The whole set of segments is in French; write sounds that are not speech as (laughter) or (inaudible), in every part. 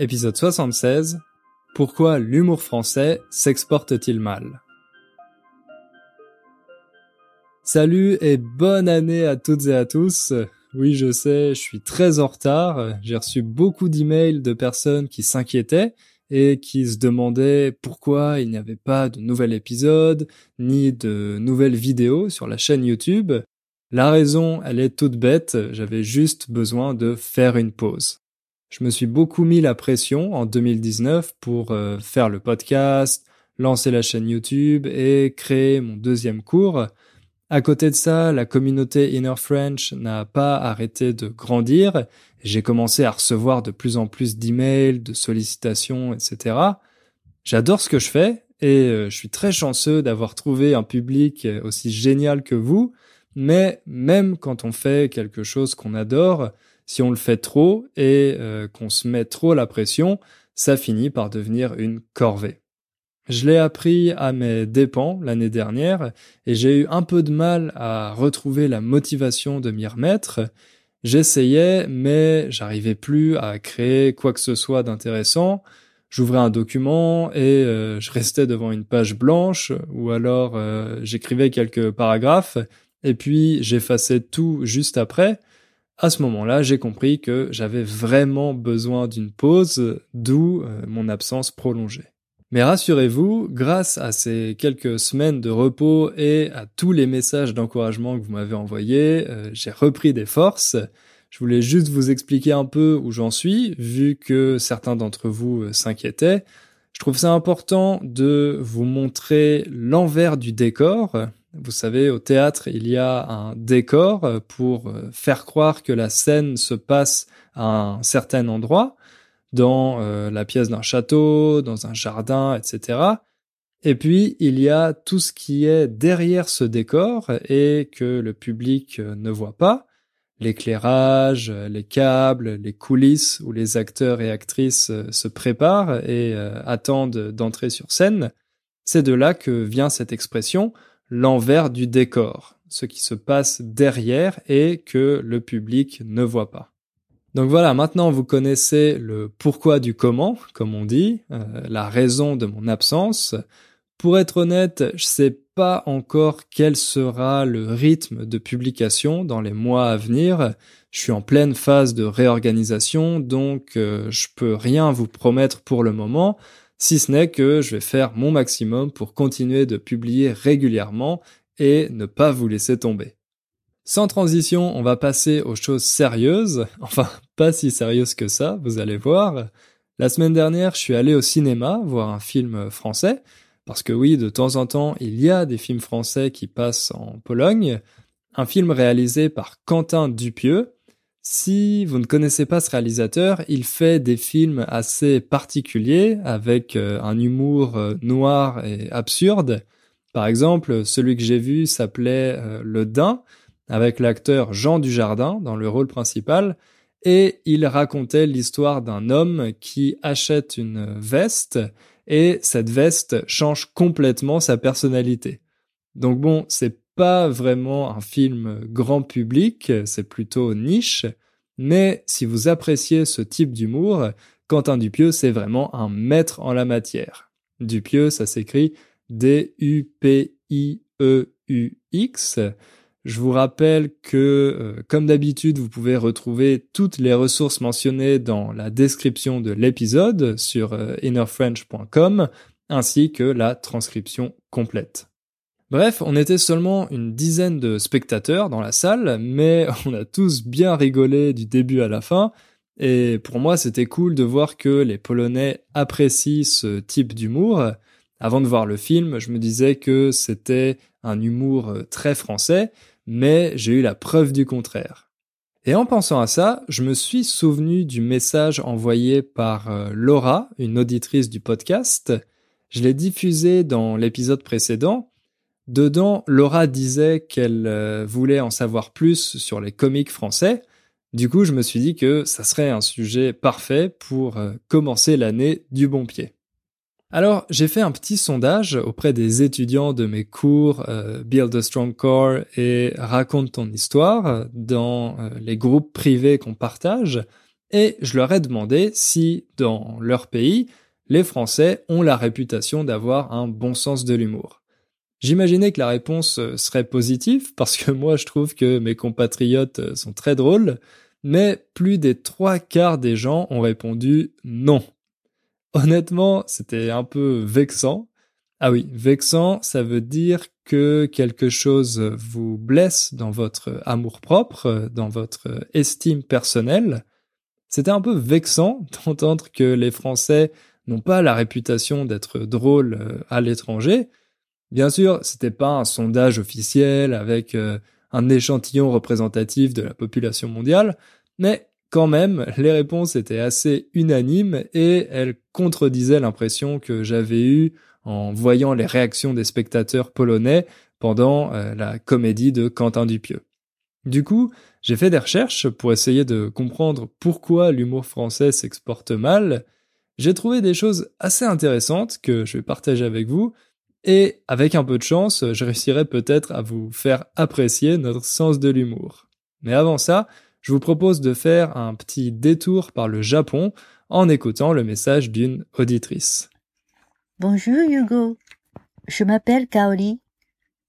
Épisode 76. Pourquoi l'humour français s'exporte-t-il mal? Salut et bonne année à toutes et à tous. Oui, je sais, je suis très en retard. J'ai reçu beaucoup d'emails de personnes qui s'inquiétaient et qui se demandaient pourquoi il n'y avait pas de nouvel épisode ni de nouvelles vidéos sur la chaîne YouTube. La raison, elle est toute bête, j'avais juste besoin de faire une pause. Je me suis beaucoup mis la pression en 2019 pour euh, faire le podcast, lancer la chaîne YouTube et créer mon deuxième cours. À côté de ça, la communauté Inner French n'a pas arrêté de grandir. J'ai commencé à recevoir de plus en plus d'emails, de sollicitations, etc. J'adore ce que je fais et euh, je suis très chanceux d'avoir trouvé un public aussi génial que vous. Mais même quand on fait quelque chose qu'on adore, si on le fait trop et euh, qu'on se met trop la pression, ça finit par devenir une corvée. Je l'ai appris à mes dépens l'année dernière et j'ai eu un peu de mal à retrouver la motivation de m'y remettre. J'essayais, mais j'arrivais plus à créer quoi que ce soit d'intéressant. J'ouvrais un document et euh, je restais devant une page blanche ou alors euh, j'écrivais quelques paragraphes et puis j'effaçais tout juste après à ce moment-là, j'ai compris que j'avais vraiment besoin d'une pause, d'où euh, mon absence prolongée. Mais rassurez-vous, grâce à ces quelques semaines de repos et à tous les messages d'encouragement que vous m'avez envoyés, euh, j'ai repris des forces. Je voulais juste vous expliquer un peu où j'en suis, vu que certains d'entre vous euh, s'inquiétaient. Je trouve ça important de vous montrer l'envers du décor, vous savez, au théâtre, il y a un décor euh, pour euh, faire croire que la scène se passe à un certain endroit, dans euh, la pièce d'un château, dans un jardin, etc. Et puis, il y a tout ce qui est derrière ce décor et que le public ne voit pas. L'éclairage, les câbles, les coulisses où les acteurs et actrices se préparent et attendent d'entrer sur scène. C'est de là que vient cette expression l'envers du décor, ce qui se passe derrière et que le public ne voit pas. Donc voilà, maintenant vous connaissez le pourquoi du comment, comme on dit, euh, la raison de mon absence. Pour être honnête, je sais pas encore quel sera le rythme de publication dans les mois à venir. Je suis en pleine phase de réorganisation, donc euh, je peux rien vous promettre pour le moment si ce n'est que je vais faire mon maximum pour continuer de publier régulièrement et ne pas vous laisser tomber. Sans transition, on va passer aux choses sérieuses, (laughs) enfin pas si sérieuses que ça, vous allez voir. La semaine dernière, je suis allé au cinéma voir un film français, parce que oui, de temps en temps, il y a des films français qui passent en Pologne. Un film réalisé par Quentin Dupieux, si vous ne connaissez pas ce réalisateur, il fait des films assez particuliers avec euh, un humour euh, noir et absurde. Par exemple, celui que j'ai vu s'appelait euh, Le Dain avec l'acteur Jean Dujardin dans le rôle principal et il racontait l'histoire d'un homme qui achète une veste et cette veste change complètement sa personnalité. Donc bon, c'est pas vraiment un film grand public, c'est plutôt niche, mais si vous appréciez ce type d'humour, Quentin Dupieux, c'est vraiment un maître en la matière. Dupieux, ça s'écrit D-U-P-I-E-U-X. Je vous rappelle que, euh, comme d'habitude, vous pouvez retrouver toutes les ressources mentionnées dans la description de l'épisode sur euh, innerfrench.com, ainsi que la transcription complète. Bref, on était seulement une dizaine de spectateurs dans la salle, mais (laughs) on a tous bien rigolé du début à la fin, et pour moi c'était cool de voir que les Polonais apprécient ce type d'humour. Avant de voir le film, je me disais que c'était un humour très français, mais j'ai eu la preuve du contraire. Et en pensant à ça, je me suis souvenu du message envoyé par euh, Laura, une auditrice du podcast. Je l'ai diffusé dans l'épisode précédent, Dedans, Laura disait qu'elle euh, voulait en savoir plus sur les comics français. Du coup, je me suis dit que ça serait un sujet parfait pour euh, commencer l'année du bon pied. Alors, j'ai fait un petit sondage auprès des étudiants de mes cours euh, Build a Strong Core et Raconte ton histoire dans les groupes privés qu'on partage. et je leur ai demandé si, dans leur pays, les Français ont la réputation d'avoir un bon sens de l'humour. J'imaginais que la réponse serait positive, parce que moi je trouve que mes compatriotes sont très drôles, mais plus des trois quarts des gens ont répondu non. Honnêtement, c'était un peu vexant. Ah oui, vexant, ça veut dire que quelque chose vous blesse dans votre amour-propre, dans votre estime personnelle. C'était un peu vexant (laughs) d'entendre que les Français n'ont pas la réputation d'être drôles euh, à l'étranger. Bien sûr, c'était pas un sondage officiel avec euh, un échantillon représentatif de la population mondiale, mais quand même, les réponses étaient assez unanimes et elles contredisaient l'impression que j'avais eue en voyant les réactions des spectateurs polonais pendant euh, la comédie de Quentin Dupieux. Du coup, j'ai fait des recherches pour essayer de comprendre pourquoi l'humour français s'exporte mal. J'ai trouvé des choses assez intéressantes que je vais partager avec vous, et avec un peu de chance, je réussirai peut-être à vous faire apprécier notre sens de l'humour. Mais avant ça, je vous propose de faire un petit détour par le Japon en écoutant le message d'une auditrice. Bonjour Hugo, je m'appelle Kaori,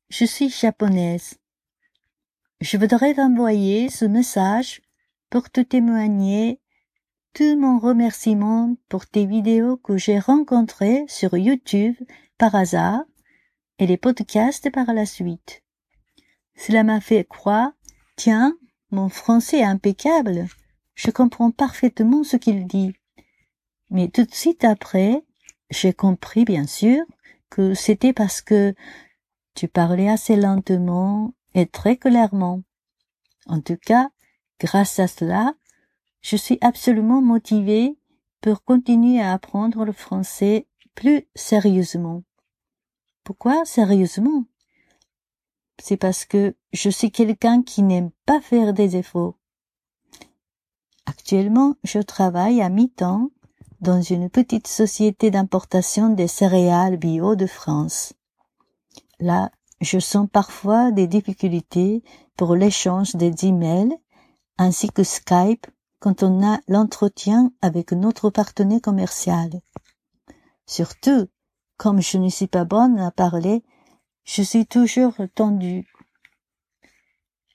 je suis japonaise. Je voudrais t'envoyer ce message pour te témoigner tout mon remerciement pour tes vidéos que j'ai rencontrées sur YouTube par hasard et les podcasts par la suite. Cela m'a fait croire, tiens, mon français est impeccable. Je comprends parfaitement ce qu'il dit. Mais tout de suite après, j'ai compris, bien sûr, que c'était parce que tu parlais assez lentement et très clairement. En tout cas, grâce à cela, je suis absolument motivée pour continuer à apprendre le français plus sérieusement. Pourquoi sérieusement? C'est parce que je suis quelqu'un qui n'aime pas faire des efforts. Actuellement, je travaille à mi-temps dans une petite société d'importation des céréales bio de France. Là, je sens parfois des difficultés pour l'échange des emails ainsi que Skype quand on a l'entretien avec notre partenaire commercial. Surtout, comme je ne suis pas bonne à parler, je suis toujours tendue.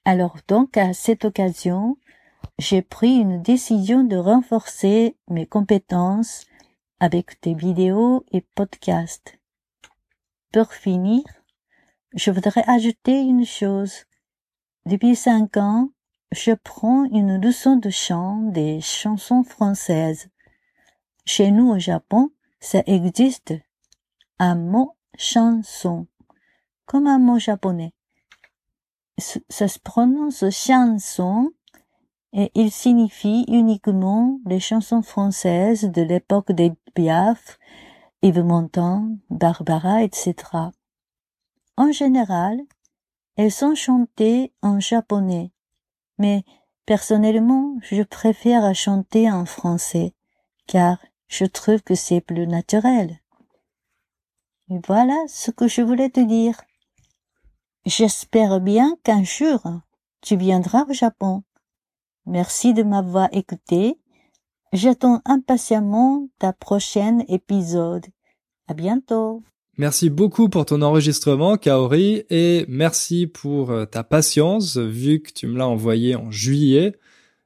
Alors donc, à cette occasion, j'ai pris une décision de renforcer mes compétences avec des vidéos et podcasts. Pour finir, je voudrais ajouter une chose. Depuis cinq ans, je prends une leçon de chant des chansons françaises. Chez nous au Japon, ça existe. Un mot chanson comme un mot japonais. Ça se prononce chanson et il signifie uniquement les chansons françaises de l'époque des Piaf, Yves Montand, Barbara, etc. En général, elles sont chantées en japonais, mais personnellement, je préfère chanter en français, car je trouve que c'est plus naturel. Voilà ce que je voulais te dire. J'espère bien qu'un jour tu viendras au Japon. Merci de m'avoir écouté. J'attends impatiemment ta prochaine épisode. À bientôt. Merci beaucoup pour ton enregistrement, Kaori, et merci pour euh, ta patience, vu que tu me l'as envoyé en juillet.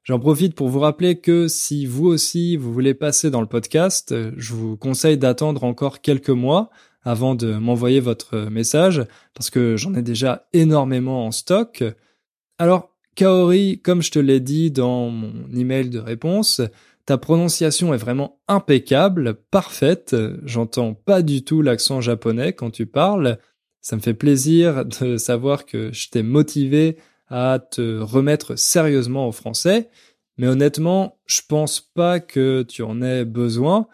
J'en profite pour vous rappeler que si vous aussi vous voulez passer dans le podcast, je vous conseille d'attendre encore quelques mois avant de m'envoyer votre message, parce que j'en ai déjà énormément en stock. Alors, Kaori, comme je te l'ai dit dans mon email de réponse, ta prononciation est vraiment impeccable, parfaite. J'entends pas du tout l'accent japonais quand tu parles. Ça me fait plaisir de savoir que je t'ai motivé à te remettre sérieusement au français. Mais honnêtement, je pense pas que tu en aies besoin.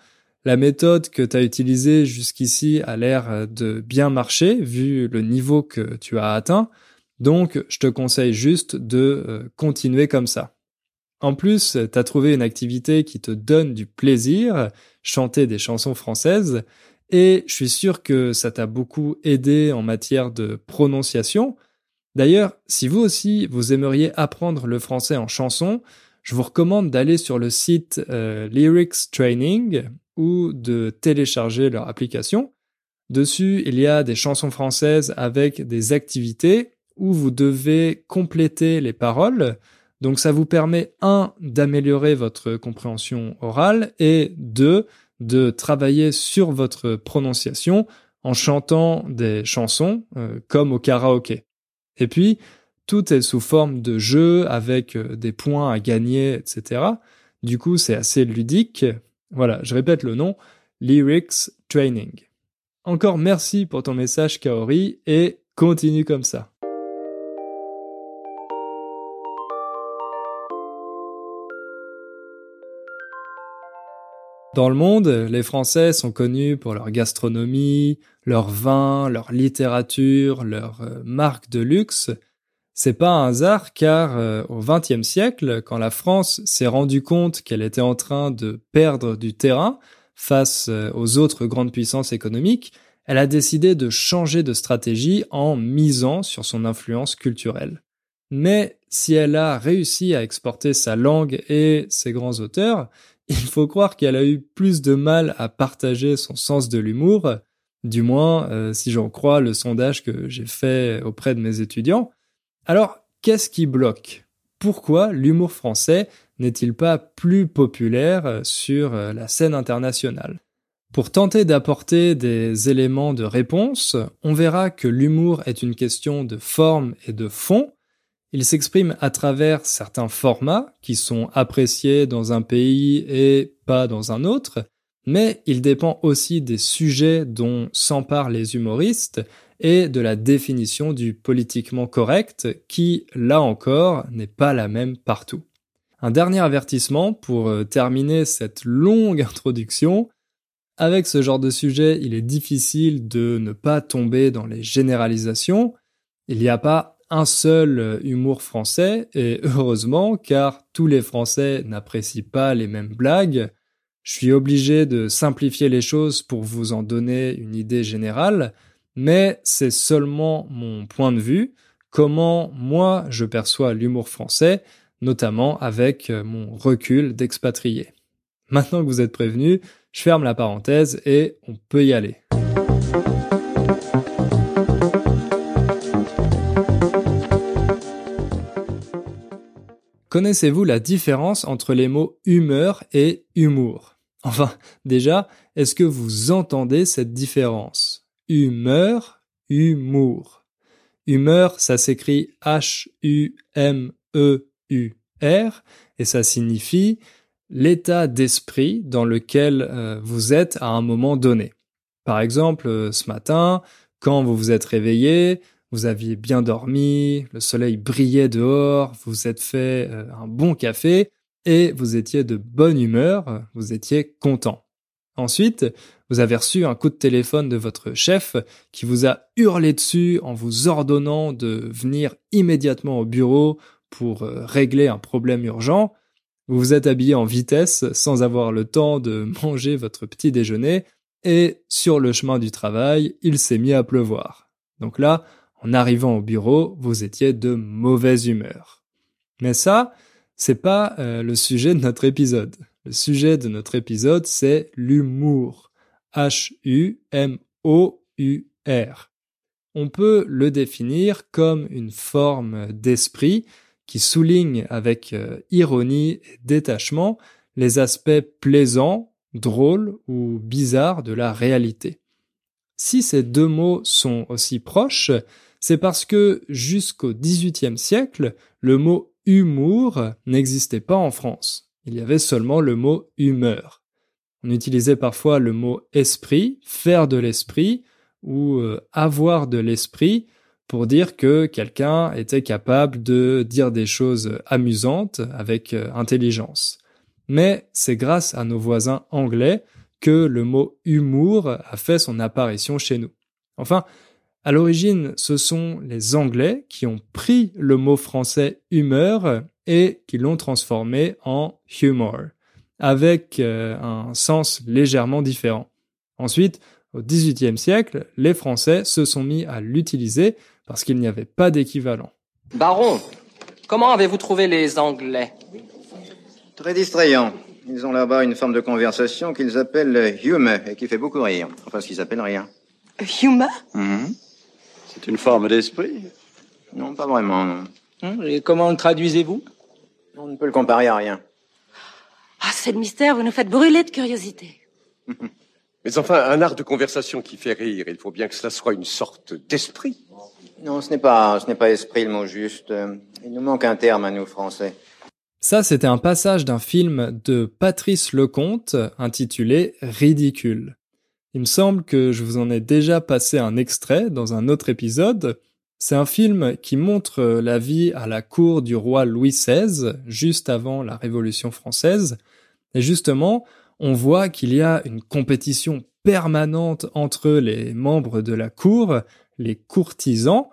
La méthode que tu as utilisée jusqu'ici a l'air de bien marcher vu le niveau que tu as atteint, donc je te conseille juste de euh, continuer comme ça. En plus, tu as trouvé une activité qui te donne du plaisir, chanter des chansons françaises, et je suis sûr que ça t'a beaucoup aidé en matière de prononciation. D'ailleurs, si vous aussi vous aimeriez apprendre le français en chanson, je vous recommande d'aller sur le site euh, Lyrics Training ou de télécharger leur application. Dessus, il y a des chansons françaises avec des activités où vous devez compléter les paroles. Donc ça vous permet, un, d'améliorer votre compréhension orale et deux, de travailler sur votre prononciation en chantant des chansons euh, comme au karaoké. Et puis, tout est sous forme de jeu avec euh, des points à gagner, etc. Du coup, c'est assez ludique. Voilà, je répète le nom, Lyrics Training. Encore merci pour ton message Kaori et continue comme ça. Dans le monde, les Français sont connus pour leur gastronomie, leur vin, leur littérature, leur euh, marque de luxe. C'est pas un hasard car euh, au XXe siècle, quand la France s'est rendue compte qu'elle était en train de perdre du terrain face euh, aux autres grandes puissances économiques, elle a décidé de changer de stratégie en misant sur son influence culturelle. Mais si elle a réussi à exporter sa langue et ses grands auteurs, (laughs) il faut croire qu'elle a eu plus de mal à partager son sens de l'humour, du moins euh, si j'en crois le sondage que j'ai fait auprès de mes étudiants. Alors, qu'est-ce qui bloque? Pourquoi l'humour français n'est-il pas plus populaire sur euh, la scène internationale? Pour tenter d'apporter des éléments de réponse, on verra que l'humour est une question de forme et de fond, il s'exprime à travers certains formats qui sont appréciés dans un pays et pas dans un autre, mais il dépend aussi des sujets dont s'emparent les humoristes et de la définition du politiquement correct qui, là encore, n'est pas la même partout. Un dernier avertissement pour euh, terminer cette longue (laughs) introduction. Avec ce genre de sujet, il est difficile de ne pas tomber dans les généralisations. Il n'y a pas un seul euh, humour français, et heureusement, car tous les Français n'apprécient pas les mêmes blagues. Je suis obligé de simplifier les choses pour vous en donner une idée générale, mais c'est seulement mon point de vue, comment moi je perçois l'humour français, notamment avec euh, mon recul d'expatrié. Maintenant que vous êtes prévenus, je ferme la parenthèse et on peut y aller. Connaissez-vous la différence entre les mots humeur et humour? Enfin, déjà, est-ce que vous entendez cette différence? Humeur, humour. Humeur, ça s'écrit H-U-M-E-U-R et ça signifie l'état d'esprit dans lequel euh, vous êtes à un moment donné. Par exemple, euh, ce matin, quand vous vous êtes réveillé, vous aviez bien dormi, le soleil brillait dehors, vous êtes fait euh, un bon café et vous étiez de bonne humeur, vous étiez content. Ensuite, vous avez reçu un coup de téléphone de votre chef qui vous a hurlé dessus en vous ordonnant de venir immédiatement au bureau pour euh, régler un problème urgent. Vous vous êtes habillé en vitesse sans avoir le temps de (laughs) manger votre petit déjeuner et sur le chemin du travail, il s'est mis à pleuvoir. Donc là, en arrivant au bureau, vous étiez de mauvaise humeur. Mais ça, c'est pas euh, le sujet de notre épisode. Le sujet de notre épisode, c'est l'humour. H-U-M-O-U-R. On peut le définir comme une forme d'esprit qui souligne avec euh, ironie et détachement les aspects plaisants, drôles ou bizarres de la réalité. Si ces deux mots sont aussi proches, c'est parce que jusqu'au XVIIIe siècle, le mot humour n'existait pas en France. Il y avait seulement le mot humeur. On utilisait parfois le mot esprit, faire de l'esprit, ou euh, avoir de l'esprit, pour dire que quelqu'un était capable de dire des choses amusantes avec euh, intelligence. Mais c'est grâce à nos voisins anglais que le mot humour a fait son apparition chez nous. Enfin, à l'origine, ce sont les Anglais qui ont pris le mot français humeur et qui l'ont transformé en humor, avec euh, un sens légèrement différent. Ensuite, au XVIIIe siècle, les Français se sont mis à l'utiliser parce qu'il n'y avait pas d'équivalent. Baron, comment avez-vous trouvé les Anglais? Très distrayant. Ils ont là-bas une forme de conversation qu'ils appellent humour et qui fait beaucoup rire. Enfin, ce qu'ils appellent rire. Humour Mhm. C'est une forme d'esprit. Non, pas vraiment, non. Hum, Et comment le traduisez-vous? On ne peut le comparer à rien. Ah, c'est le mystère, vous nous faites brûler de curiosité. (laughs) Mais enfin, un art de conversation qui fait rire, il faut bien que cela soit une sorte d'esprit. Non, ce n'est pas, ce n'est pas esprit le mot juste. Il nous manque un terme à nous, français. Ça, c'était un passage d'un film de Patrice Lecomte intitulé Ridicule. Il me semble que je vous en ai déjà passé un extrait dans un autre épisode. C'est un film qui montre la vie à la cour du roi Louis XVI, juste avant la Révolution française. Et justement, on voit qu'il y a une compétition permanente entre les membres de la cour, les courtisans,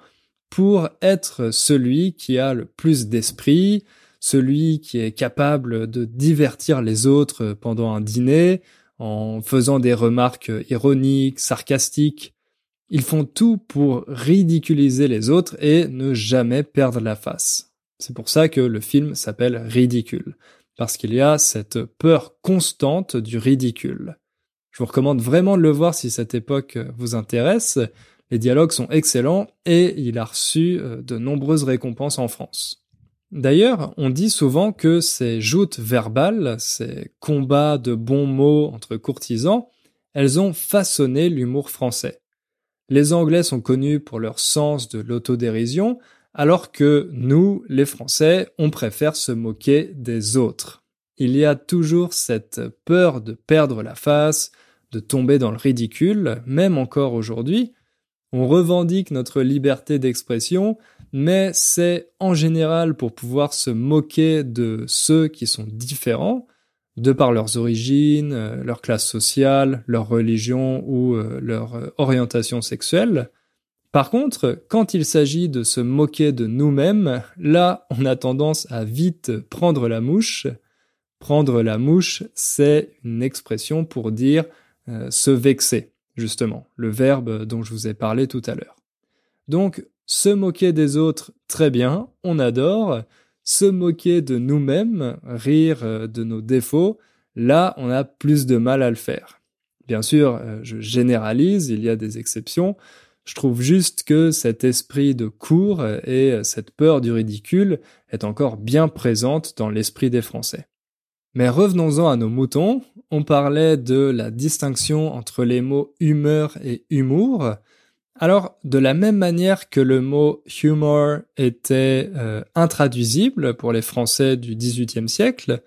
pour être celui qui a le plus d'esprit, celui qui est capable de divertir les autres pendant un dîner, en faisant des remarques ironiques, sarcastiques. Ils font tout pour ridiculiser les autres et ne jamais perdre la face. C'est pour ça que le film s'appelle Ridicule, parce qu'il y a cette peur constante du ridicule. Je vous recommande vraiment de le voir si cette époque vous intéresse. Les dialogues sont excellents et il a reçu euh, de nombreuses récompenses en France. D'ailleurs, on dit souvent que ces joutes verbales, ces combats de bons mots entre courtisans, elles ont façonné l'humour français. Les Anglais sont connus pour leur sens de l'autodérision, alors que nous, les Français, on préfère se moquer des autres. Il y a toujours cette peur de perdre la face, de tomber dans le ridicule, même encore aujourd'hui. On revendique notre liberté d'expression, mais c'est en général pour pouvoir se moquer de ceux qui sont différents, de par leurs origines, euh, leur classe sociale, leur religion ou euh, leur euh, orientation sexuelle. Par contre, quand il s'agit de se moquer de nous-mêmes, là, on a tendance à vite prendre la mouche. Prendre la mouche, c'est une expression pour dire se vexer, justement, le verbe dont je vous ai parlé tout à l'heure. Donc, se moquer des autres, très bien, on adore. Se moquer de nous-mêmes, rire euh, de nos défauts, là, on a plus de mal à le faire. Bien sûr, euh, je généralise, il y a des exceptions. Je trouve juste que cet esprit de cours et cette peur du ridicule est encore bien présente dans l'esprit des Français. Mais revenons-en à nos moutons. On parlait de la distinction entre les mots humeur et humour. Alors, de la même manière que le mot humor était euh, intraduisible pour les Français du XVIIIe siècle,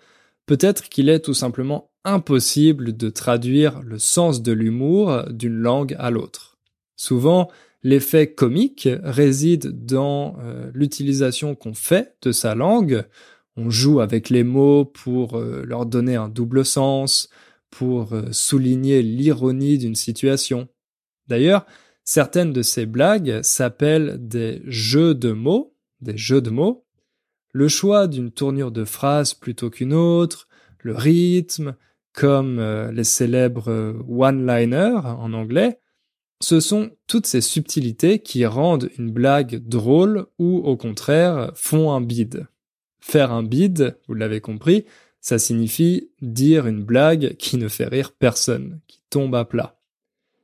peut-être qu'il est tout simplement impossible de traduire le sens de l'humour d'une langue à l'autre. Souvent, l'effet comique réside dans euh, l'utilisation qu'on fait de sa langue. On joue avec les mots pour euh, leur donner un double sens, pour euh, souligner l'ironie d'une situation. D'ailleurs, certaines de ces blagues s'appellent des jeux de mots, des jeux de mots. Le choix d'une tournure de phrase plutôt qu'une autre, le rythme, comme les célèbres one-liners en anglais, ce sont toutes ces subtilités qui rendent une blague drôle ou au contraire font un bide. Faire un bide, vous l'avez compris, ça signifie dire une blague qui ne fait rire personne, qui tombe à plat.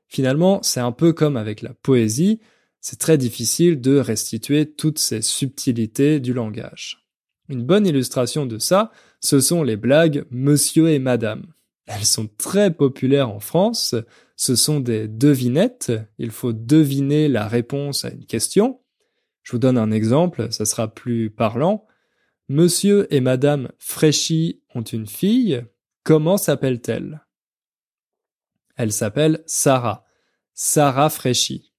Finalement, c'est un peu comme avec la poésie, c'est très difficile de restituer toutes ces subtilités du langage. Une bonne illustration de ça, ce sont les blagues Monsieur et Madame. Elles sont très populaires en France, ce sont des devinettes, il faut deviner la réponse à une question. Je vous donne un exemple, ça sera plus parlant. Monsieur et Madame Fréchy ont une fille, comment s'appelle-t-elle? Elle s'appelle Sarah. Sarah Fréchy.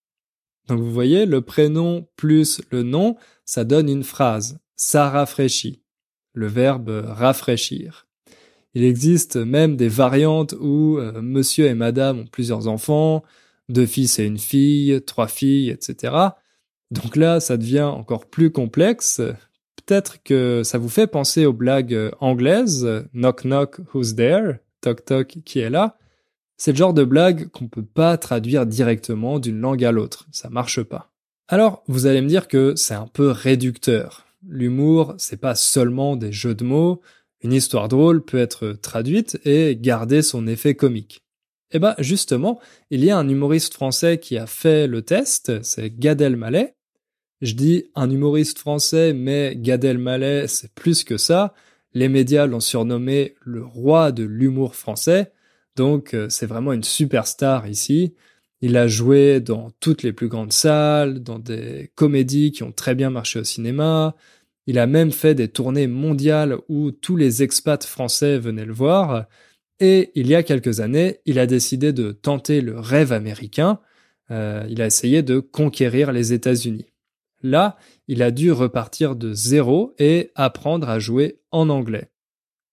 Donc vous voyez, le prénom plus le nom, ça donne une phrase. Sarah Fréchy. Le verbe rafraîchir. Il existe même des variantes où euh, monsieur et madame ont plusieurs enfants, deux fils et une fille, trois filles, etc. Donc là, ça devient encore plus complexe. Peut-être que ça vous fait penser aux blagues anglaises, knock knock, who's there, toc toc, qui est là. C'est le genre de blague qu'on peut pas traduire directement d'une langue à l'autre. Ça marche pas. Alors, vous allez me dire que c'est un peu réducteur. L'humour, c'est pas seulement des jeux de mots, Une histoire drôle peut être traduite et garder son effet comique. Eh ben, justement, il y a un humoriste français qui a fait le test, c'est Gad Elmaleh. Je dis un humoriste français, mais Gad Elmaleh, c'est plus que ça. Les médias l'ont surnommé le roi de l'humour français. Donc, euh, c'est vraiment une superstar ici. Il a joué dans toutes les plus grandes salles, dans des comédies qui ont très bien marché au cinéma. Il a même fait des tournées mondiales où tous les expats français venaient le voir. Et il y a quelques années, il a décidé de tenter le rêve américain. Euh, il a essayé de conquérir les États-Unis. Là, il a dû repartir de zéro et apprendre à jouer en anglais.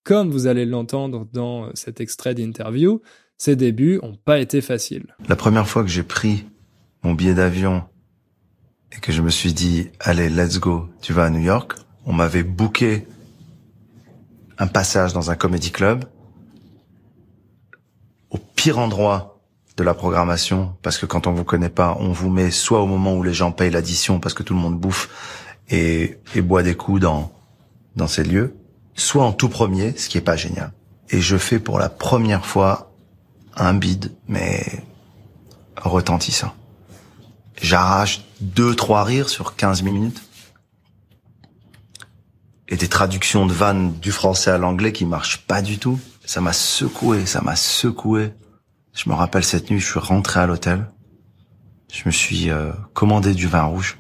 Comme vous allez l'entendre dans cet extrait d'interview, ses débuts n'ont pas été faciles. La première fois que j'ai pris mon billet d'avion et que je me suis dit, allez, let's go, tu vas à New York, on m'avait booké un passage dans un comedy club au pire endroit de la programmation parce que quand on vous connaît pas, on vous met soit au moment où les gens payent l'addition parce que tout le monde bouffe et, et boit des coups dans dans ces lieux, soit en tout premier, ce qui est pas génial. Et je fais pour la première fois un bide, mais retentissant. J'arrache deux, trois rires sur 15 minutes. Et des traductions de vannes du français à l'anglais qui marchent pas du tout. Ça m'a secoué, ça m'a secoué. Je me rappelle cette nuit, je suis rentré à l'hôtel. Je me suis euh, commandé du vin rouge.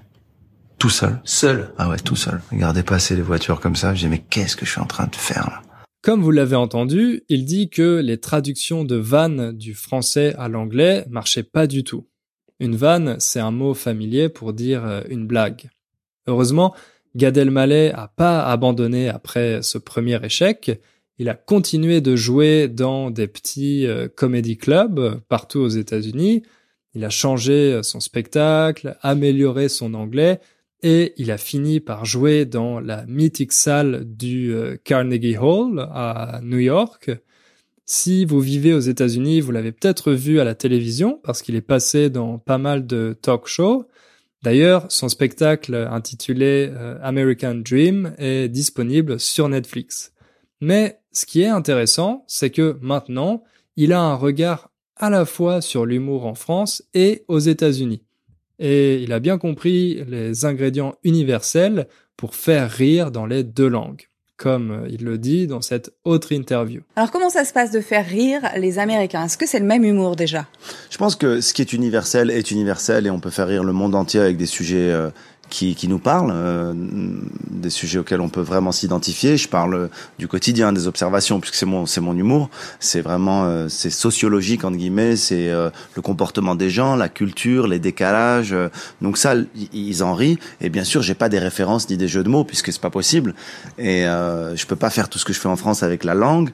Tout seul. Seul Ah ouais, tout seul. Regardez passer les voitures comme ça. J'ai dit, mais qu'est-ce que je suis en train de faire là? Comme vous l'avez entendu, il dit que les traductions de vannes du français à l'anglais marchaient pas du tout. Une vanne, c'est un mot familier pour dire euh, une blague. Heureusement, Gad Elmaleh a pas abandonné après ce premier échec. Il a continué de jouer dans des petits euh, comedy clubs partout aux États-Unis. Il a changé euh, son spectacle, amélioré son anglais et il a fini par jouer dans la mythique salle du euh, Carnegie Hall à New York. Si vous vivez aux États-Unis, vous l'avez peut-être vu à la télévision parce qu'il est passé dans pas mal de talk shows. D'ailleurs, son spectacle intitulé euh, American Dream est disponible sur Netflix. Mais ce qui est intéressant, c'est que maintenant, il a un regard à la fois sur l'humour en France et aux États-Unis. Et il a bien compris les ingrédients universels pour faire rire dans les deux langues, comme il le dit dans cette autre interview. Alors comment ça se passe de faire rire les Américains? Est-ce que c'est le même humour déjà? Je pense que ce qui est universel est universel et on peut faire rire le monde entier avec des sujets euh, qui, qui nous parlent, euh, des sujets auxquels on peut vraiment s'identifier. Je parle du quotidien, des observations, puisque c'est mon c'est mon humour. C'est vraiment euh, c'est sociologique entre guillemets. C'est euh, le comportement des gens, la culture, les décalages. euh. donc ça, ils en rient. Et bien sûr, j'ai pas des références ni des jeux de mots puisque c'est pas possible. Et euh, je peux pas faire tout ce que je fais en France avec la langue.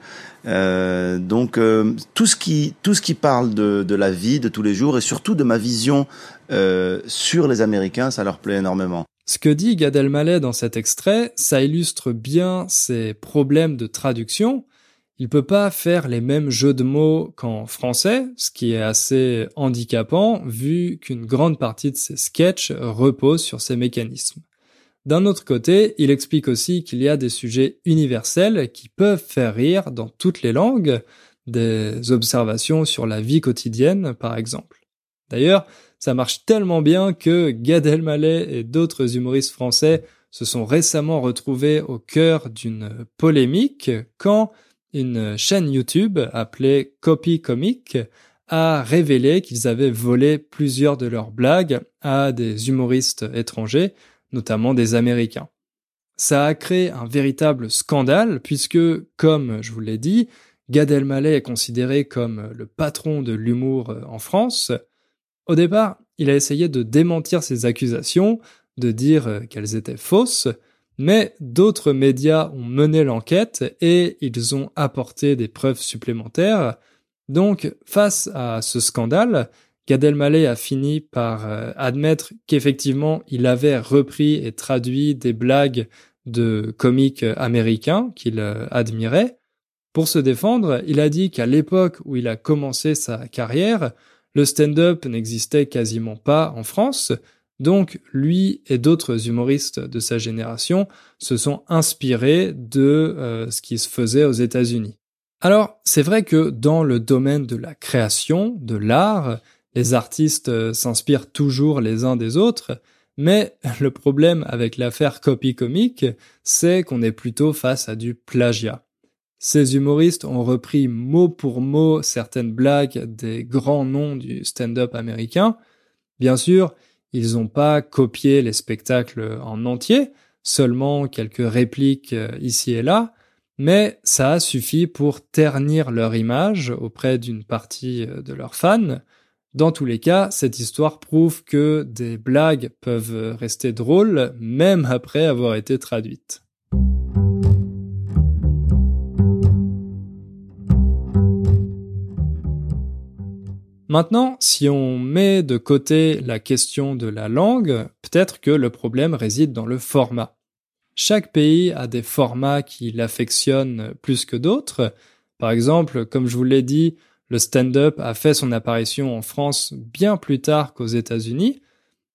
Euh, donc euh, tout ce qui tout ce qui parle de, de la vie de tous les jours et surtout de ma vision euh, sur les Américains, ça leur plaît énormément. Ce que dit Gad Elmaleh dans cet extrait, ça illustre bien ses problèmes de traduction. Il peut pas faire les mêmes jeux de mots qu'en français, ce qui est assez handicapant vu qu'une grande partie de ses sketchs repose sur ces mécanismes. D'un autre côté, il explique aussi qu'il y a des sujets universels qui peuvent faire rire dans toutes les langues, des observations sur la vie quotidienne par exemple. D'ailleurs, ça marche tellement bien que Gad Elmaleh et d'autres humoristes français se sont récemment retrouvés au cœur d'une polémique quand une chaîne YouTube appelée Copy Comic a révélé qu'ils avaient volé plusieurs de leurs blagues à des humoristes étrangers, notamment des Américains. Ça a créé un véritable scandale puisque, comme je vous l'ai dit, Gad Elmaleh est considéré comme le patron de l'humour en France. Au départ, il a essayé de démentir ces accusations, de dire qu'elles étaient fausses, mais d'autres médias ont mené l'enquête et ils ont apporté des preuves supplémentaires. Donc, face à ce scandale, Gad Elmaleh a fini par euh, admettre qu'effectivement, il avait repris et traduit des blagues de comiques américains qu'il euh, admirait. Pour se défendre, il a dit qu'à l'époque où il a commencé sa carrière, le stand-up n'existait quasiment pas en France, Donc lui et d'autres humoristes de sa génération se sont inspirés de euh, ce qui se faisait aux États-Unis. Alors c'est vrai que dans le domaine de la création, de l'art, les artistes euh, s'inspirent toujours les uns des autres, mais (laughs) le problème avec l'affaire copie comique, c'est qu'on est plutôt face à du plagiat. Ces humoristes ont repris mot pour mot certaines blagues des grands noms du stand-up américain. Bien sûr, ils n'ont pas copié les spectacles en entier, seulement quelques répliques euh, ici et là, mais ça a suffi pour ternir leur image auprès d'une partie euh, de leurs fans. Dans tous les cas, cette histoire prouve que des blagues peuvent rester drôles même après avoir été traduites. Maintenant, si on met de côté la question de la langue, peut-être que le problème réside dans le format. Chaque pays a des formats qui l'affectionnent plus que d'autres. Par exemple, comme je vous l'ai dit, le stand-up a fait son apparition en France bien plus tard qu'aux États-Unis.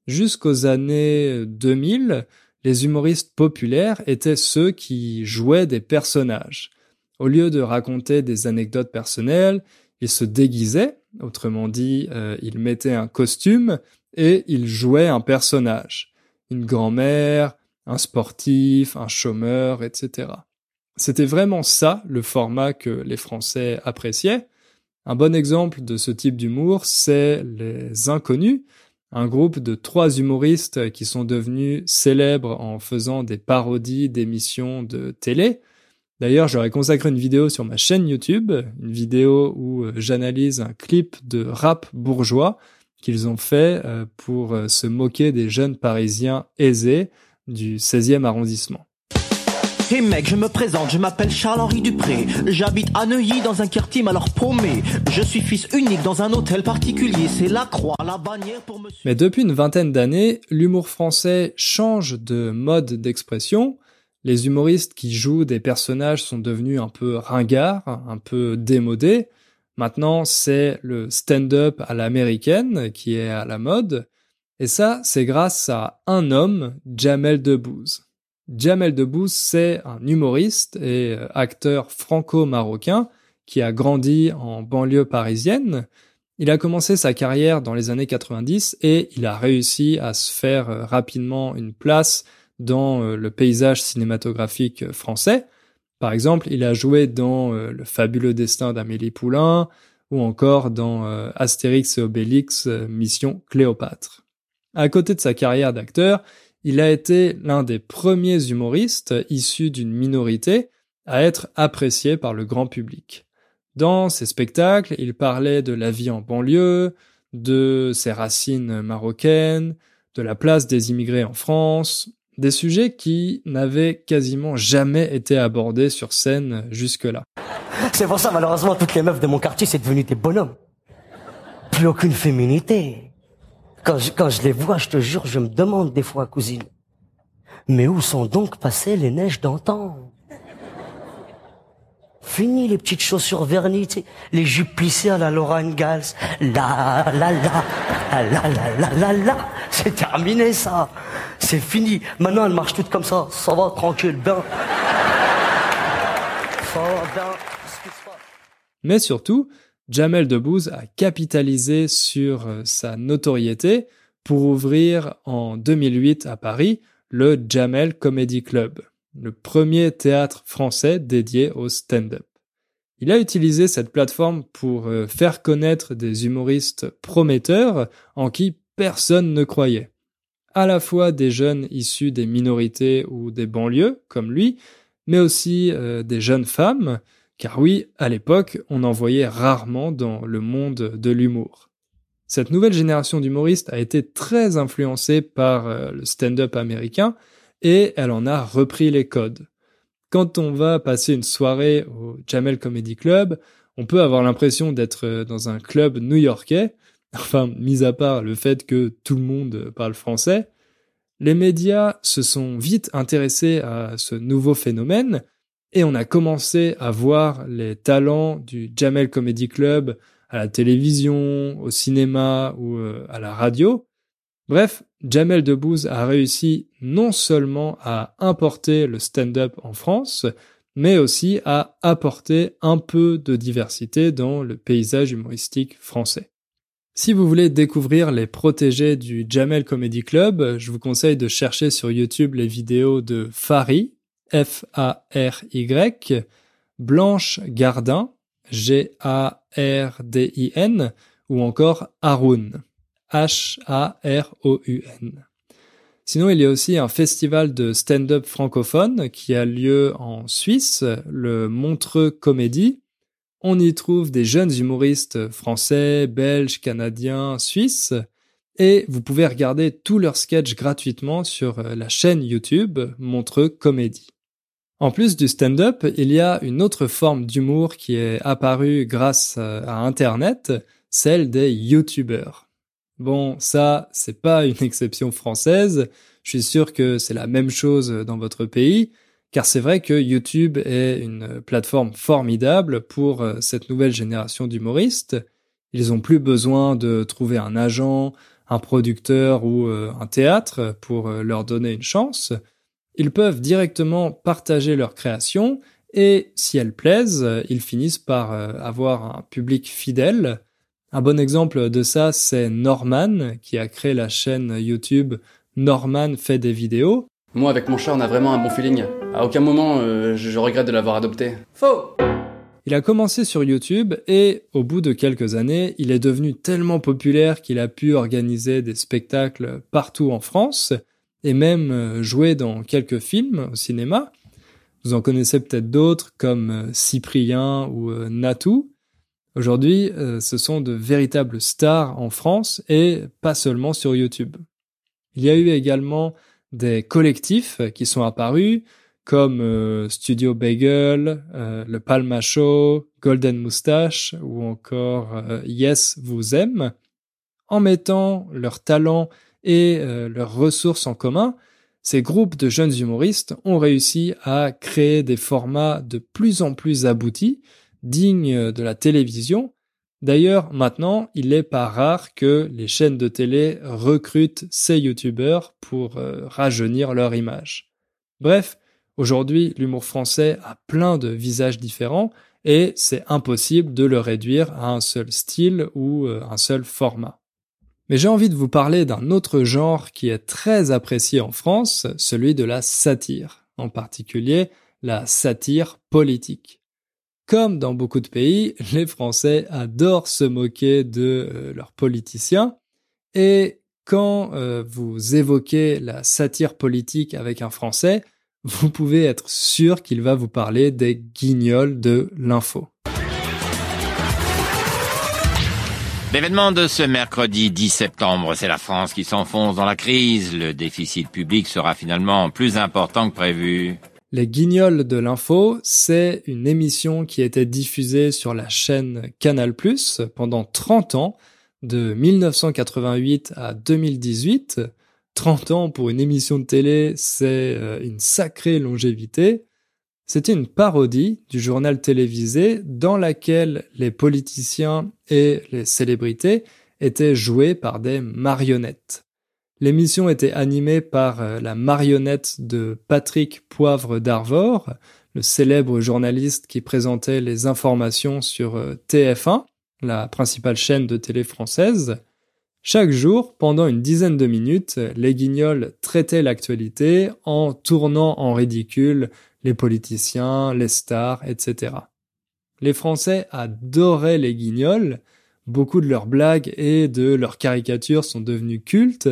Jusqu'aux années 2000, les humoristes populaires étaient ceux qui jouaient des personnages. Au lieu de raconter des anecdotes personnelles, ils se déguisaient Autrement dit, euh, il mettait un costume et il jouait un personnage. Une grand-mère, un sportif, un chômeur, etc. C'était vraiment ça le format que les Français appréciaient. Un bon exemple de ce type d'humour, c'est Les Inconnus, un groupe de trois humoristes qui sont devenus célèbres en faisant des parodies d'émissions de télé, D'ailleurs, j'aurais consacré une vidéo sur ma chaîne YouTube, une vidéo où euh, j'analyse un clip de rap bourgeois qu'ils ont fait euh, pour euh, se moquer des jeunes parisiens aisés du 16e arrondissement. Hey mec, je me présente, je m'appelle Charles-Henri Dupré. J'habite à Neuilly dans un quartier alors paumé. Je suis fils unique dans un hôtel particulier. C'est la croix, la bannière pour me... Mais depuis une vingtaine d'années, l'humour français change de mode d'expression les humoristes qui jouent des personnages sont devenus un peu ringards, un peu démodés. Maintenant, c'est le stand-up à l'américaine qui est à la mode. Et ça, c'est grâce à un homme, Jamel Debbouze. Jamel Debbouze, c'est un humoriste et acteur franco-marocain qui a grandi en banlieue parisienne. Il a commencé sa carrière dans les années 90 et il a réussi à se faire rapidement une place dans euh, le paysage cinématographique français. Par exemple, il a joué dans euh, Le fabuleux destin d'Amélie Poulain ou encore dans euh, Astérix et Obélix Mission Cléopâtre. À côté de sa carrière d'acteur, il a été l'un des premiers humoristes issus d'une minorité à être apprécié par le grand public. Dans ses spectacles, il parlait de la vie en banlieue, de ses racines marocaines, de la place des immigrés en France, des sujets qui n'avaient quasiment jamais été abordés sur scène jusque-là. C'est pour ça, malheureusement, toutes les meufs de mon quartier, c'est devenu des bonhommes. Plus aucune féminité. Quand je, quand je les vois, je te jure, je me demande des fois, cousine, mais où sont donc passées les neiges d'antan? Fini les petites chaussures vernies, les jupes plissées à la Lorraine Gals. La la la, la la la la la. C'est terminé ça. C'est fini. Maintenant, elles marchent toutes comme ça. Ça va, tranquille, bien. Ça va, bien. Mais surtout, Jamel Debbouze a capitalisé sur euh, sa notoriété pour ouvrir en 2008 à Paris le Jamel Comedy Club le premier théâtre français dédié au stand-up. Il a utilisé cette plateforme pour euh, faire connaître des humoristes prometteurs en qui personne ne croyait. À la fois des jeunes issus des minorités ou des banlieues, comme lui, mais aussi euh, des jeunes femmes, car oui, à l'époque, on en voyait rarement dans le monde de l'humour. Cette nouvelle génération d'humoristes a été très influencée par euh, le stand-up américain, et elle en a repris les codes. Quand on va passer une soirée au Jamel Comedy Club, on peut avoir l'impression d'être euh, dans un club new-yorkais, (laughs) enfin, mis à part le fait que tout le monde parle français. Les médias se sont vite intéressés à ce nouveau phénomène et on a commencé à voir les talents du Jamel Comedy Club à la télévision, au cinéma ou euh, à la radio. Bref, Jamel Debbouze a réussi non seulement à importer le stand-up en France, mais aussi à apporter un peu de diversité dans le paysage humoristique français. Si vous voulez découvrir les protégés du Jamel Comedy Club, je vous conseille de chercher sur YouTube les vidéos de Fari, F-A-R-Y, Blanche Gardin, G-A-R-D-I-N, ou encore Haroun, H-A-R-O-U-N. Sinon, il y a aussi un festival de stand-up francophone qui a lieu en Suisse, le Montreux Comédie, on y trouve des jeunes humoristes français, belges, canadiens, suisses, et vous pouvez regarder tous leurs sketchs gratuitement sur euh, la chaîne YouTube Montreux Comédie. En plus du stand-up, il y a une autre forme d'humour qui est apparue grâce euh, à Internet, celle des YouTubers. Bon, ça, c'est pas une exception française. Je suis sûr que c'est la même chose dans votre pays car c'est vrai que YouTube est une plateforme formidable pour euh, cette nouvelle génération d'humoristes. Ils ont plus besoin de trouver un agent, un producteur ou euh, un théâtre pour euh, leur donner une chance. Ils peuvent directement partager leur création et si elles plaisent, ils finissent par avoir un public fidèle. Un bon exemple de ça, c'est Norman qui a créé la chaîne YouTube Norman fait des vidéos. Moi, avec mon chat, on a vraiment un bon feeling. À aucun moment, euh, je regrette de l'avoir adopté. Faux Il a commencé sur YouTube et, au bout de quelques années, il est devenu tellement populaire qu'il a pu organiser des spectacles partout en France et même euh, jouer dans quelques films au cinéma. Vous en connaissez peut-être d'autres comme euh, Cyprien ou Natou. Aujourd'hui, ce sont de véritables stars en France et pas seulement sur YouTube. Il y a eu également des collectifs qui sont apparus, comme euh, Studio Bagel, euh, le Palma Show, Golden Moustache ou encore euh, Yes vous aime, en mettant leurs talents et leurs ressources en commun, ces groupes de jeunes humoristes ont réussi à créer des formats de plus en plus aboutis, dignes de la télévision, D'ailleurs, maintenant, il n'est pas rare que les chaînes de télé recrutent ces youtubeurs pour euh, rajeunir leur image. Bref, aujourd'hui, l'humour français a plein de visages différents et c'est impossible de le réduire à un seul style ou euh, un seul format. Mais j'ai envie de vous parler d'un autre genre qui est très apprécié en France, celui de la satire, en particulier la satire politique. Comme dans beaucoup de pays, les Français adorent se moquer de euh, leurs politiciens et quand euh, vous évoquez la satire politique avec un Français, vous pouvez être sûr qu'il va vous parler des guignols de l'info. L'événement de ce mercredi 10 septembre, c'est la France qui s'enfonce dans la crise. Le déficit public sera finalement plus important que prévu. Les Guignols de l'info, c'est une émission qui était diffusée sur la chaîne Canal+, pendant 30 ans, de 1988 à 2018. 30 ans pour une émission de télé, c'est euh, une sacrée longévité. C'était une parodie du journal télévisé dans laquelle les politiciens et les célébrités étaient joués par des marionnettes. L'émission était animée par euh, la marionnette de Patrick Poivre d'Arvor, le célèbre journaliste qui présentait les informations sur euh, TF1, la principale chaîne de télé française. Chaque jour, pendant une dizaine de minutes, les guignols traitaient l'actualité en tournant en ridicule les politiciens, les stars, etc. Les Français adoraient les guignols, beaucoup de leurs blagues et de leurs caricatures sont devenues cultes,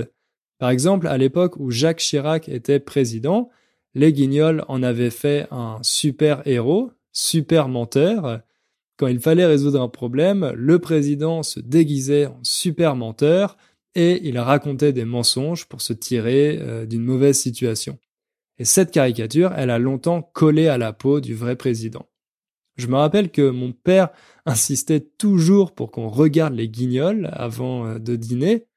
par exemple, à l'époque où Jacques Chirac était président, les Guignols en avaient fait un super héros, super menteur. Quand il fallait résoudre un problème, le président se déguisait en super menteur et il racontait des mensonges pour se tirer euh, d'une mauvaise situation. Et cette caricature, elle a longtemps collé à la peau du vrai président. Je me rappelle que mon père insistait toujours pour qu'on regarde les guignols avant euh, de dîner,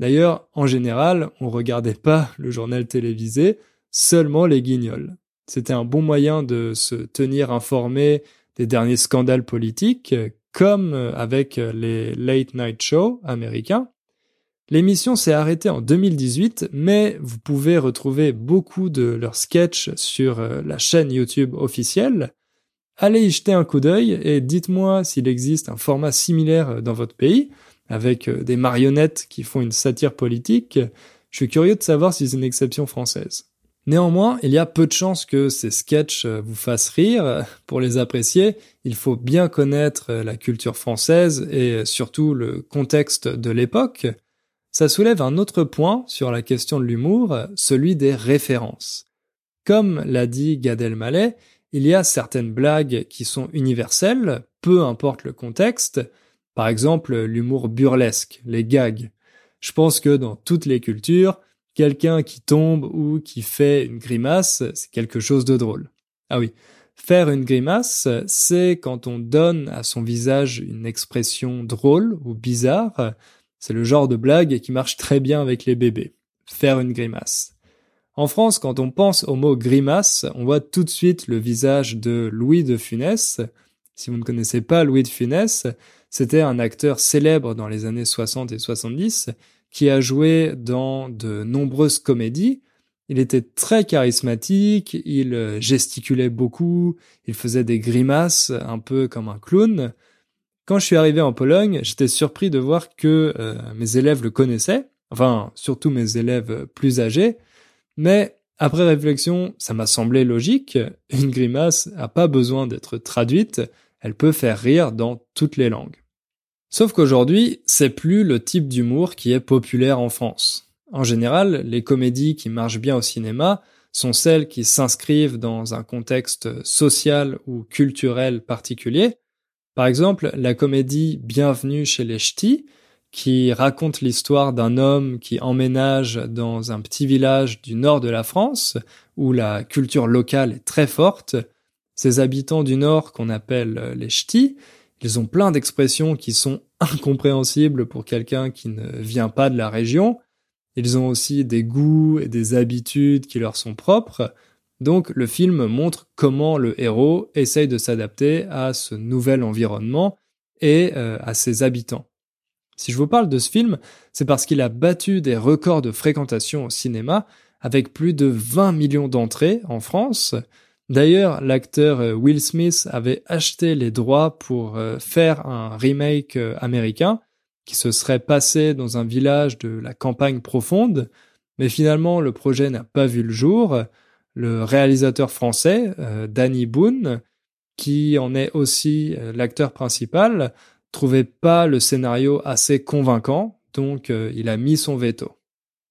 D'ailleurs, en général, on regardait pas le journal télévisé, seulement les guignols. C'était un bon moyen de se tenir informé des derniers scandales politiques, comme avec les late night shows américains. L'émission s'est arrêtée en 2018, mais vous pouvez retrouver beaucoup de leurs sketchs sur euh, la chaîne YouTube officielle. Allez y jeter un coup d'œil et dites-moi s'il existe un format similaire dans votre pays, avec euh, des marionnettes qui font une satire politique. Je suis curieux de savoir si c'est une exception française. Néanmoins, il y a peu de chances que ces sketchs euh, vous fassent rire. (laughs) Pour les apprécier, il faut bien connaître la culture française et surtout le contexte de l'époque. Ça soulève un autre point sur la question de l'humour, celui des références. Comme l'a dit Gad Elmaleh, il y a certaines blagues qui sont universelles, peu importe le contexte. Par exemple, l'humour burlesque, les gags. Je pense que dans toutes les cultures, quelqu'un qui tombe ou qui fait une grimace, c'est quelque chose de drôle. Ah oui, faire une grimace, c'est quand on donne à son visage une expression drôle ou bizarre, c'est le genre de blague qui marche très bien avec les bébés. Faire une grimace. En France, quand on pense au mot grimace, on voit tout de suite le visage de Louis de Funès. Si vous ne connaissez pas Louis de Funès, c'était un acteur célèbre dans les années 60 et 70 qui a joué dans de nombreuses comédies. Il était très charismatique, il gesticulait beaucoup, il faisait des grimaces un peu comme un clown. Quand je suis arrivé en Pologne, j'étais surpris de voir que euh, mes élèves le connaissaient, enfin surtout mes élèves plus âgés, mais après réflexion, ça m'a semblé logique, une grimace n'a pas besoin d'être traduite, elle peut faire rire dans toutes les langues. Sauf qu'aujourd'hui, c'est plus le type d'humour qui est populaire en France. En général, les comédies qui marchent bien au cinéma sont celles qui s'inscrivent dans un contexte social ou culturel particulier, par exemple, la comédie Bienvenue chez les Ch'tis, qui raconte l'histoire d'un homme qui emménage dans un petit village du nord de la France, où la culture locale est très forte. Ces habitants du nord qu'on appelle les ch'tis, ils ont plein d'expressions qui sont incompréhensibles pour quelqu'un qui ne vient pas de la région. Ils ont aussi des goûts et des habitudes qui leur sont propres. Donc le film montre comment le héros essaye de s'adapter à ce nouvel environnement et euh, à ses habitants. Si je vous parle de ce film, c'est parce qu'il a battu des records de fréquentation au cinéma avec plus de 20 millions d'entrées en France. D'ailleurs, l'acteur euh, Will Smith avait acheté les droits pour euh, faire un remake américain qui se serait passé dans un village de la campagne profonde, mais finalement le projet n'a pas vu le jour. Le réalisateur français, euh, Danny Boone, qui en est aussi euh, l'acteur principal, trouvait pas le scénario assez convaincant, donc euh, il a mis son veto.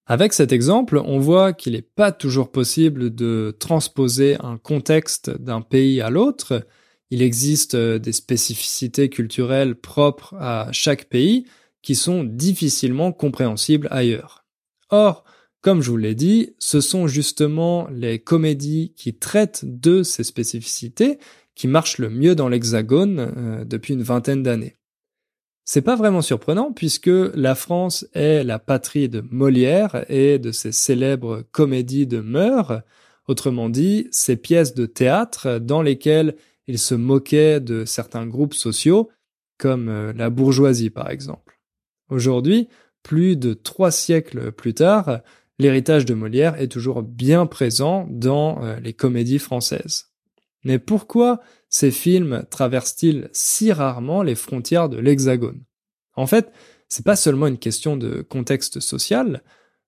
Avec cet exemple, on voit qu'il n'est pas toujours possible de transposer un contexte d'un pays à l'autre. Il existe des spécificités culturelles propres à chaque pays qui sont difficilement compréhensibles ailleurs. Or, comme je vous l'ai dit, ce sont justement les comédies qui traitent de ces spécificités qui marchent le mieux dans l'Hexagone euh, depuis une vingtaine d'années. C'est pas vraiment surprenant puisque la France est la patrie de Molière et de ses célèbres comédies de mœurs, autrement dit, ces pièces de théâtre dans lesquelles il se moquait de certains groupes sociaux, comme euh, la bourgeoisie par exemple. Aujourd'hui, plus de trois siècles plus tard, l'héritage de Molière est toujours bien présent dans euh, les comédies françaises. Mais pourquoi ces films traversent-ils si rarement les frontières de l'Hexagone? En fait, c'est pas seulement une question de contexte social,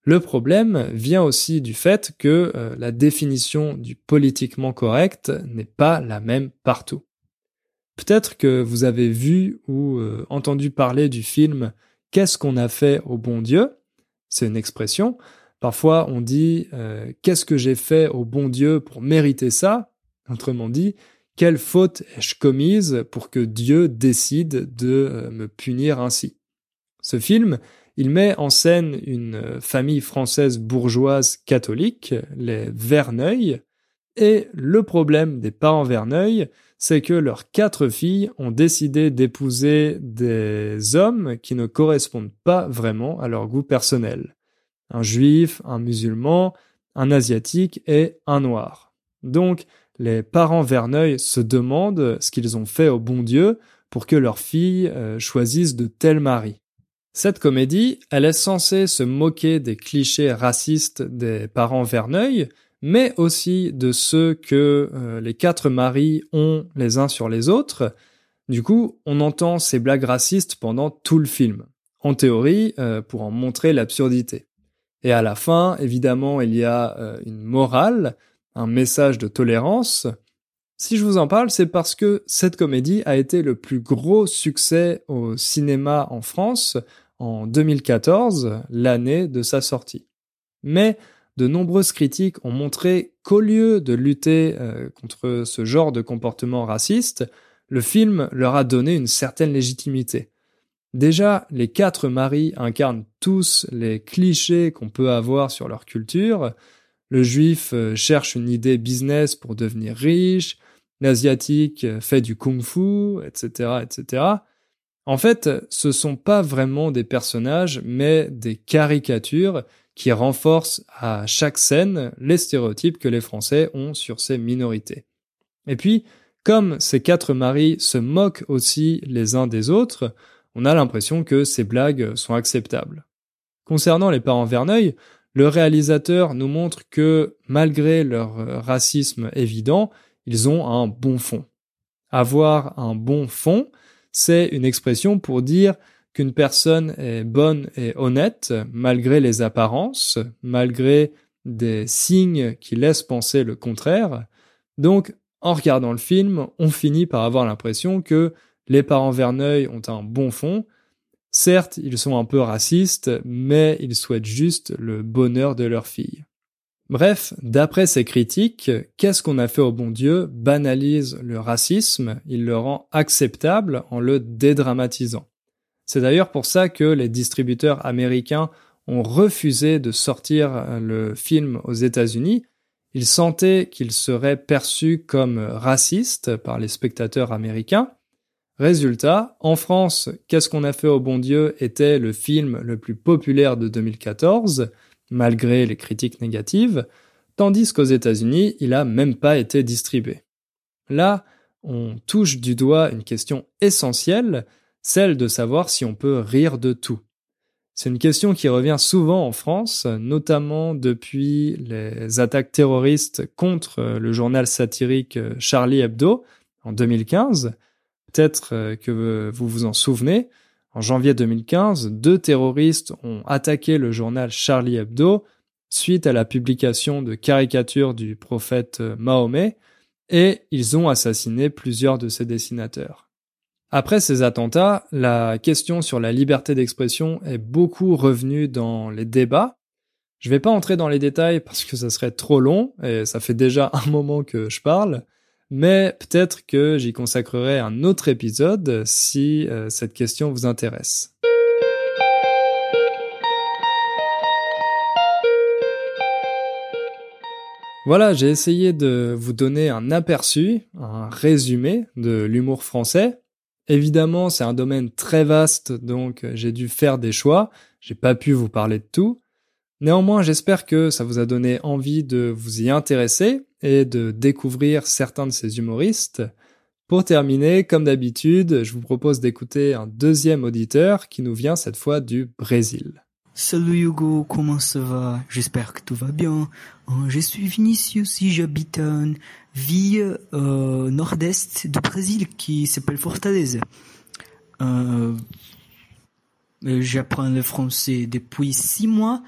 le problème vient aussi du fait que euh, la définition du politiquement correct n'est pas la même partout. Peut-être que vous avez vu ou euh, entendu parler du film Qu'est-ce qu'on a fait au bon Dieu? C'est une expression. Parfois, on dit euh, qu'est-ce que j'ai fait au bon Dieu pour mériter ça? Autrement dit, quelle faute ai-je commise pour que Dieu décide de euh, me punir ainsi? Ce film, il met en scène une euh, famille française bourgeoise catholique, les Verneuil, et le problème des parents Verneuil, c'est que leurs quatre filles ont décidé d'épouser des hommes qui ne correspondent pas vraiment à leur goût personnel un juif, un musulman, un asiatique et un noir. Donc, les parents Verneuil se demandent ce qu'ils ont fait au bon Dieu pour que leurs filles euh, choisissent de tels maris. Cette comédie, elle est censée se moquer des clichés racistes des parents Verneuil, mais aussi de ceux que euh, les quatre maris ont les uns sur les autres. Du coup, on entend ces blagues racistes pendant tout le film, en théorie, euh, pour en montrer l'absurdité. Et à la fin, évidemment, il y a une morale, un message de tolérance. Si je vous en parle, c'est parce que cette comédie a été le plus gros succès au cinéma en France en 2014, l'année de sa sortie. Mais de nombreuses critiques ont montré qu'au lieu de lutter euh, contre ce genre de comportement raciste, le film leur a donné une certaine légitimité. Déjà, les quatre maris incarnent tous les clichés qu'on peut avoir sur leur culture. Le juif euh, cherche une idée business pour devenir riche, l'asiatique euh, fait du kung-fu, etc., etc. En fait, ce sont pas vraiment des personnages, mais des caricatures qui renforce à chaque scène les stéréotypes que les Français ont sur ces minorités. Et puis, comme ces quatre maris se moquent aussi les uns des autres, on a l'impression que ces blagues sont acceptables. Concernant les parents Verneuil, le réalisateur nous montre que, malgré leur racisme évident, ils ont un bon fond. Avoir un bon fond, c'est une expression pour dire qu'une personne est bonne et honnête malgré les apparences, malgré des signes qui laissent penser le contraire. Donc, en regardant le film, on finit par avoir l'impression que les parents Verneuil ont un bon fond. Certes, ils sont un peu racistes, mais ils souhaitent juste le bonheur de leur fille. Bref, d'après ces critiques, qu'est-ce qu'on a fait au bon Dieu banalise le racisme, il le rend acceptable en le dédramatisant. C'est d'ailleurs pour ça que les distributeurs américains ont refusé de sortir le film aux États-Unis. Ils sentaient qu'il serait perçu comme raciste par les spectateurs américains. Résultat, en France, Qu'est-ce qu'on a fait au bon Dieu était le film le plus populaire de 2014, malgré les critiques négatives, tandis qu'aux États-Unis, il a même pas été distribué. Là, on touche du doigt une question essentielle, celle de savoir si on peut rire de tout. C'est une question qui revient souvent en France, notamment depuis les attaques terroristes contre le journal satirique Charlie Hebdo en 2015. Peut-être que vous vous en souvenez. En janvier 2015, deux terroristes ont attaqué le journal Charlie Hebdo suite à la publication de caricatures du prophète Mahomet et ils ont assassiné plusieurs de ses dessinateurs. Après ces attentats, la question sur la liberté d'expression est beaucoup revenue dans les débats. Je vais pas entrer dans les détails parce que ça serait trop long et ça fait déjà un moment que je parle, mais peut-être que j'y consacrerai un autre épisode si euh, cette question vous intéresse. Voilà, j'ai essayé de vous donner un aperçu, un résumé de l'humour français. Évidemment, c'est un domaine très vaste, donc euh, j'ai dû faire des choix. J'ai pas pu vous parler de tout. Néanmoins, j'espère que ça vous a donné envie de vous y intéresser et de découvrir certains de ces humoristes. Pour terminer, comme d'habitude, je vous propose d'écouter un deuxième auditeur qui nous vient cette fois du Brésil. Salut Hugo, comment ça va? J'espère que tout va bien. Euh, je suis Vinicius et j'habite en ville euh, nord-est du Brésil qui s'appelle Fortaleza. Euh, J'apprends le français depuis six mois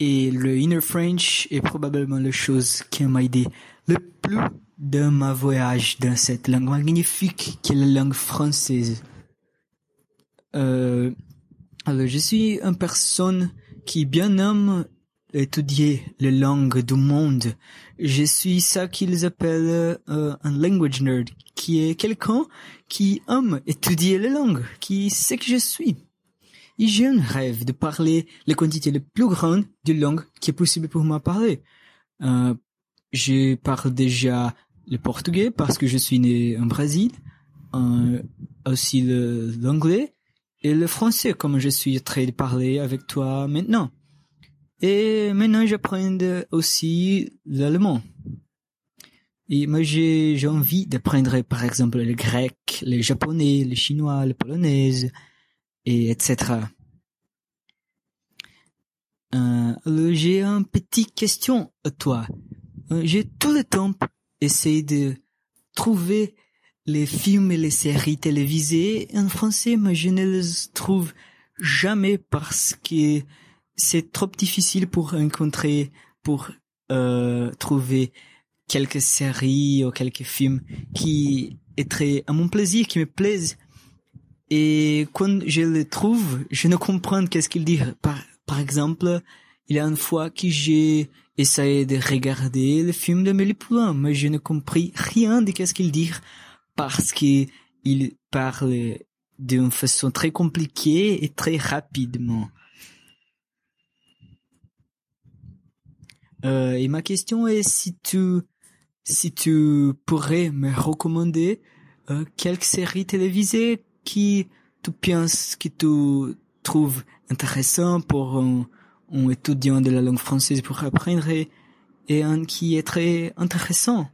et le Inner French est probablement la chose qui m'a aidé le plus dans ma voyage dans cette langue magnifique qui est la langue française. Euh, alors, je suis une personne qui bien aime étudier les langues du monde. Je suis ça qu'ils appellent euh, un language nerd, qui est quelqu'un qui aime étudier les langues, qui sait que je suis. J'ai un rêve de parler les quantités les plus grandes de langues qui est possible pour moi parler. Euh, je parle déjà le portugais parce que je suis né en Brésil, euh, aussi l'anglais et le français comme je suis train de parler avec toi maintenant. Et maintenant, j'apprends aussi l'allemand. Et moi, j'ai envie d'apprendre, par exemple, le grec, le japonais, le chinois, le polonais, et etc. Euh, alors, j'ai une petite question à toi. Euh, j'ai tout le temps essayé de trouver les films et les séries télévisées en français, mais je ne les trouve jamais parce que c'est trop difficile pour rencontrer, pour euh, trouver quelques séries ou quelques films qui est très à mon plaisir, qui me plaisent. Et quand je les trouve, je ne comprends qu'est-ce qu'ils disent. Par, par exemple, il y a une fois que j'ai essayé de regarder le film de Mélie Poulain, mais je ne compris rien de qu'est-ce qu'il dit parce qu'il parle d'une façon très compliquée et très rapidement. Euh, et ma question est si tu si tu pourrais me recommander euh, quelques séries télévisées qui tu penses que tu trouves intéressant pour un, étudiant de la langue française pour apprendre et, un qui est très intéressant.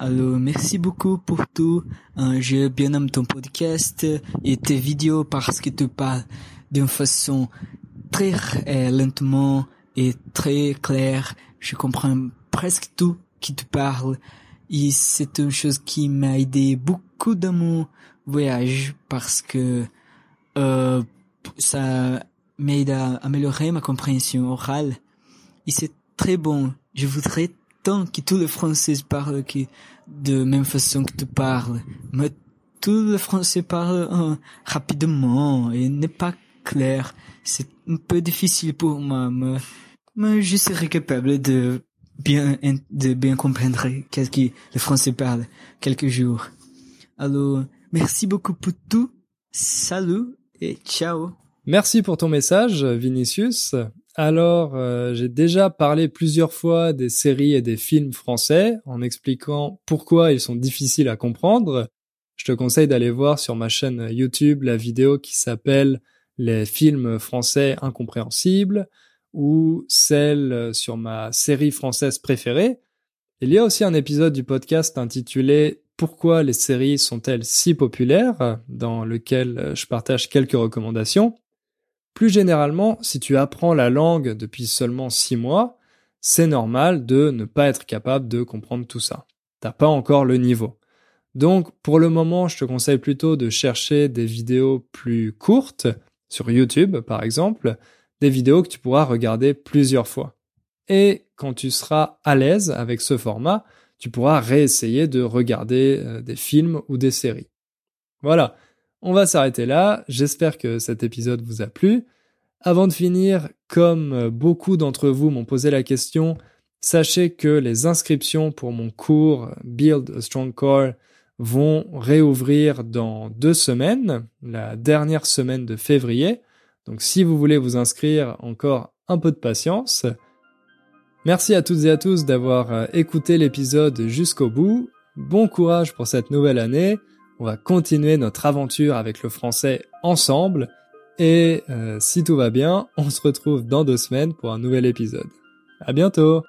Alors, merci beaucoup pour tout. Euh, bien aime ton podcast et tes vidéos parce que tu parles d'une façon très euh, lentement et très claire. Je comprends presque tout qui te parle. Et c'est une chose qui m'a aidé beaucoup dans mon voyage parce que euh, ça m'aide à améliorer ma compréhension orale. Et c'est très bon. Je voudrais tant que tous les Français parlent que de même façon que tu parles. Mais tous les Français parlent euh, rapidement et n'est pas clair. C'est un peu difficile pour moi, mais, je serai capable de bien de bien comprendre qu'est-ce que les Français parlent quelques jours. Alors, merci beaucoup pour tout. Salut et ciao. Merci pour ton message, Vinicius. Alors, euh, j'ai déjà parlé plusieurs fois des séries et des films français en expliquant pourquoi ils sont difficiles à comprendre. Je te conseille d'aller voir sur ma chaîne YouTube la vidéo qui s'appelle Les films français incompréhensibles ou celle sur ma série française préférée. Il y a aussi un épisode du podcast intitulé Pourquoi les séries sont-elles si populaires dans lequel je partage quelques recommandations. Plus généralement, si tu apprends la langue depuis seulement six mois, c'est normal de ne pas être capable de comprendre tout ça. T'as pas encore le niveau. Donc, pour le moment, je te conseille plutôt de chercher des vidéos plus courtes, sur YouTube par exemple, des vidéos que tu pourras regarder plusieurs fois. Et quand tu seras à l'aise avec ce format, tu pourras réessayer de regarder euh, des films ou des séries. Voilà, on va s'arrêter là. J'espère que cet épisode vous a plu. Avant de finir, comme beaucoup d'entre vous m'ont posé la question, sachez que les inscriptions pour mon cours Build a Strong Core vont réouvrir dans deux semaines, la dernière semaine de février. Donc si vous voulez vous inscrire, encore un peu de patience. Merci à toutes et à tous d'avoir écouté l'épisode jusqu'au bout. Bon courage pour cette nouvelle année. On va continuer notre aventure avec le français ensemble. Et euh, si tout va bien, on se retrouve dans deux semaines pour un nouvel épisode. À bientôt!